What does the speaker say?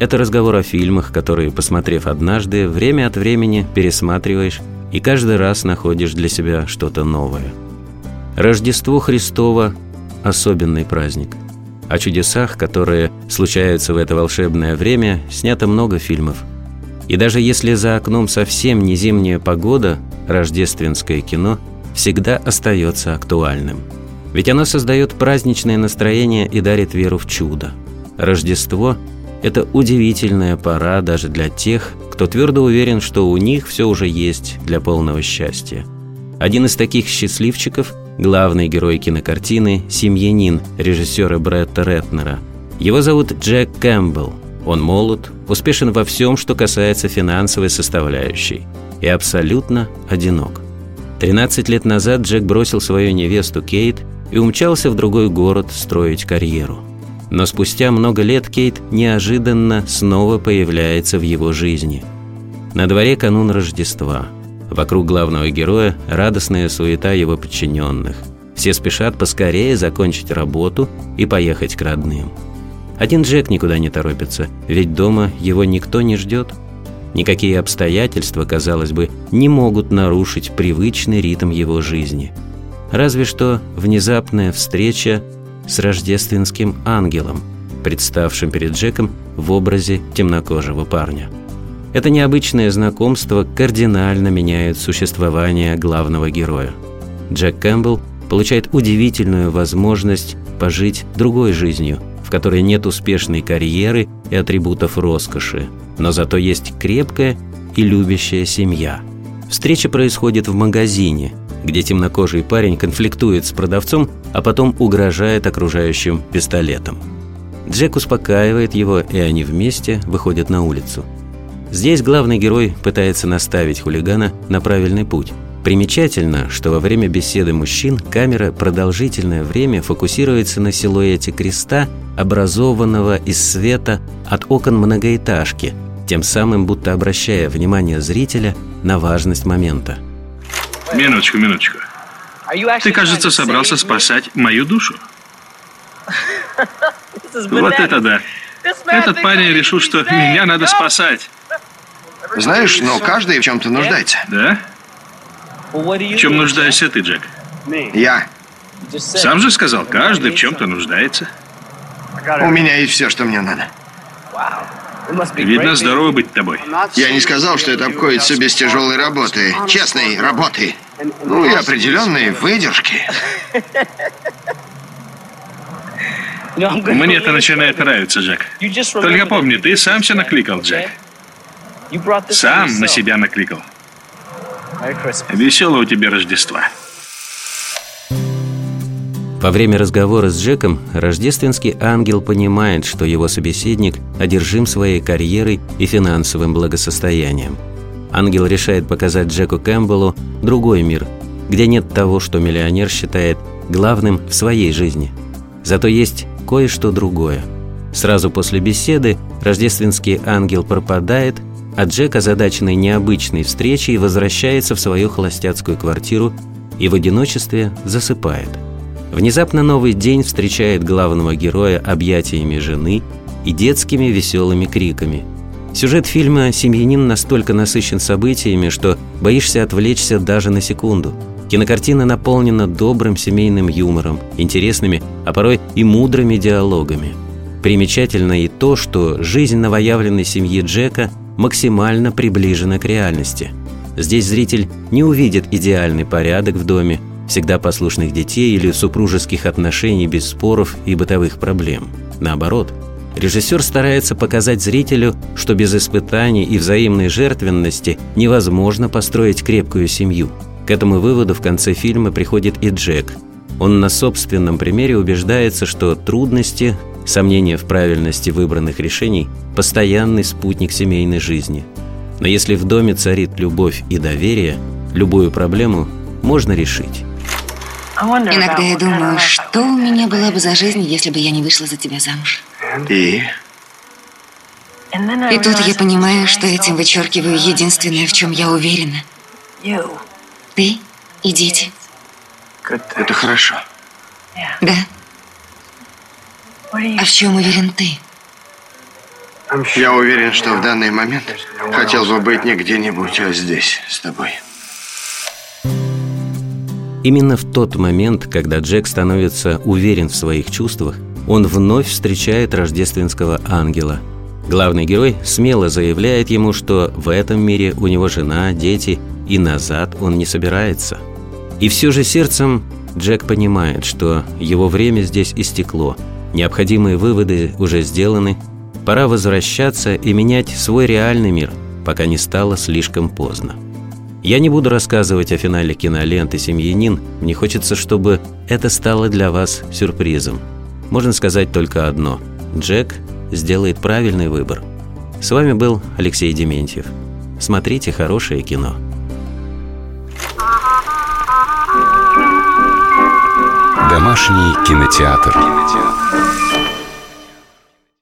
это разговор о фильмах, которые, посмотрев однажды, время от времени пересматриваешь и каждый раз находишь для себя что-то новое. Рождество Христово – особенный праздник. О чудесах, которые случаются в это волшебное время, снято много фильмов. И даже если за окном совсем не зимняя погода, рождественское кино всегда остается актуальным. Ведь оно создает праздничное настроение и дарит веру в чудо. Рождество – это удивительная пора даже для тех, кто твердо уверен, что у них все уже есть для полного счастья. Один из таких счастливчиков – главный герой кинокартины «Семьянин» режиссера Бретта Ретнера. Его зовут Джек Кэмпбелл. Он молод, успешен во всем, что касается финансовой составляющей, и абсолютно одинок. 13 лет назад Джек бросил свою невесту Кейт и умчался в другой город строить карьеру – но спустя много лет Кейт неожиданно снова появляется в его жизни. На дворе канун Рождества. Вокруг главного героя радостная суета его подчиненных. Все спешат поскорее закончить работу и поехать к родным. Один Джек никуда не торопится, ведь дома его никто не ждет. Никакие обстоятельства, казалось бы, не могут нарушить привычный ритм его жизни. Разве что внезапная встреча с рождественским ангелом, представшим перед Джеком в образе темнокожего парня. Это необычное знакомство кардинально меняет существование главного героя. Джек Кэмпбелл получает удивительную возможность пожить другой жизнью, в которой нет успешной карьеры и атрибутов роскоши, но зато есть крепкая и любящая семья. Встреча происходит в магазине, где темнокожий парень конфликтует с продавцом, а потом угрожает окружающим пистолетом. Джек успокаивает его, и они вместе выходят на улицу. Здесь главный герой пытается наставить хулигана на правильный путь. Примечательно, что во время беседы мужчин камера продолжительное время фокусируется на силуэте креста, образованного из света от окон многоэтажки, тем самым будто обращая внимание зрителя на важность момента. Минуточку, минуточку. Ты, кажется, собрался спасать мою душу. Вот это да. Этот парень решил, что меня надо спасать. Знаешь, но каждый в чем-то нуждается. Да? В чем нуждаешься ты, Джек? Я. Сам же сказал, каждый в чем-то нуждается. У меня есть все, что мне надо. Видно, здорово быть тобой. Я не сказал, что это обходится без тяжелой работы. Честной работы. Ну и определенной выдержки. Мне это начинает нравиться, Джек. Только помни, ты сам все накликал, Джек. Сам на себя накликал. Веселого тебе Рождества. Во время разговора с Джеком рождественский ангел понимает, что его собеседник одержим своей карьерой и финансовым благосостоянием. Ангел решает показать Джеку Кэмпбеллу другой мир, где нет того, что миллионер считает главным в своей жизни. Зато есть кое-что другое. Сразу после беседы рождественский ангел пропадает, а Джек, озадаченный необычной встречей, возвращается в свою холостяцкую квартиру и в одиночестве засыпает – Внезапно новый день встречает главного героя объятиями жены и детскими веселыми криками. Сюжет фильма «Семьянин» настолько насыщен событиями, что боишься отвлечься даже на секунду. Кинокартина наполнена добрым семейным юмором, интересными, а порой и мудрыми диалогами. Примечательно и то, что жизнь новоявленной семьи Джека максимально приближена к реальности. Здесь зритель не увидит идеальный порядок в доме, всегда послушных детей или супружеских отношений без споров и бытовых проблем. Наоборот, режиссер старается показать зрителю, что без испытаний и взаимной жертвенности невозможно построить крепкую семью. К этому выводу в конце фильма приходит и Джек. Он на собственном примере убеждается, что трудности, сомнения в правильности выбранных решений – постоянный спутник семейной жизни. Но если в доме царит любовь и доверие, любую проблему можно решить. Иногда я думаю, что у меня была бы за жизнь, если бы я не вышла за тебя замуж. И? И тут я понимаю, что этим вычеркиваю единственное, в чем я уверена. Ты и дети. Это хорошо. Да. А в чем уверен ты? Я уверен, что в данный момент хотел бы быть не где-нибудь, а здесь, с тобой. Именно в тот момент, когда Джек становится уверен в своих чувствах, он вновь встречает рождественского ангела. Главный герой смело заявляет ему, что в этом мире у него жена, дети, и назад он не собирается. И все же сердцем Джек понимает, что его время здесь истекло, необходимые выводы уже сделаны, пора возвращаться и менять свой реальный мир, пока не стало слишком поздно. Я не буду рассказывать о финале киноленты «Семьянин», мне хочется, чтобы это стало для вас сюрпризом. Можно сказать только одно – Джек сделает правильный выбор. С вами был Алексей Дементьев. Смотрите хорошее кино. Домашний кинотеатр. кинотеатр.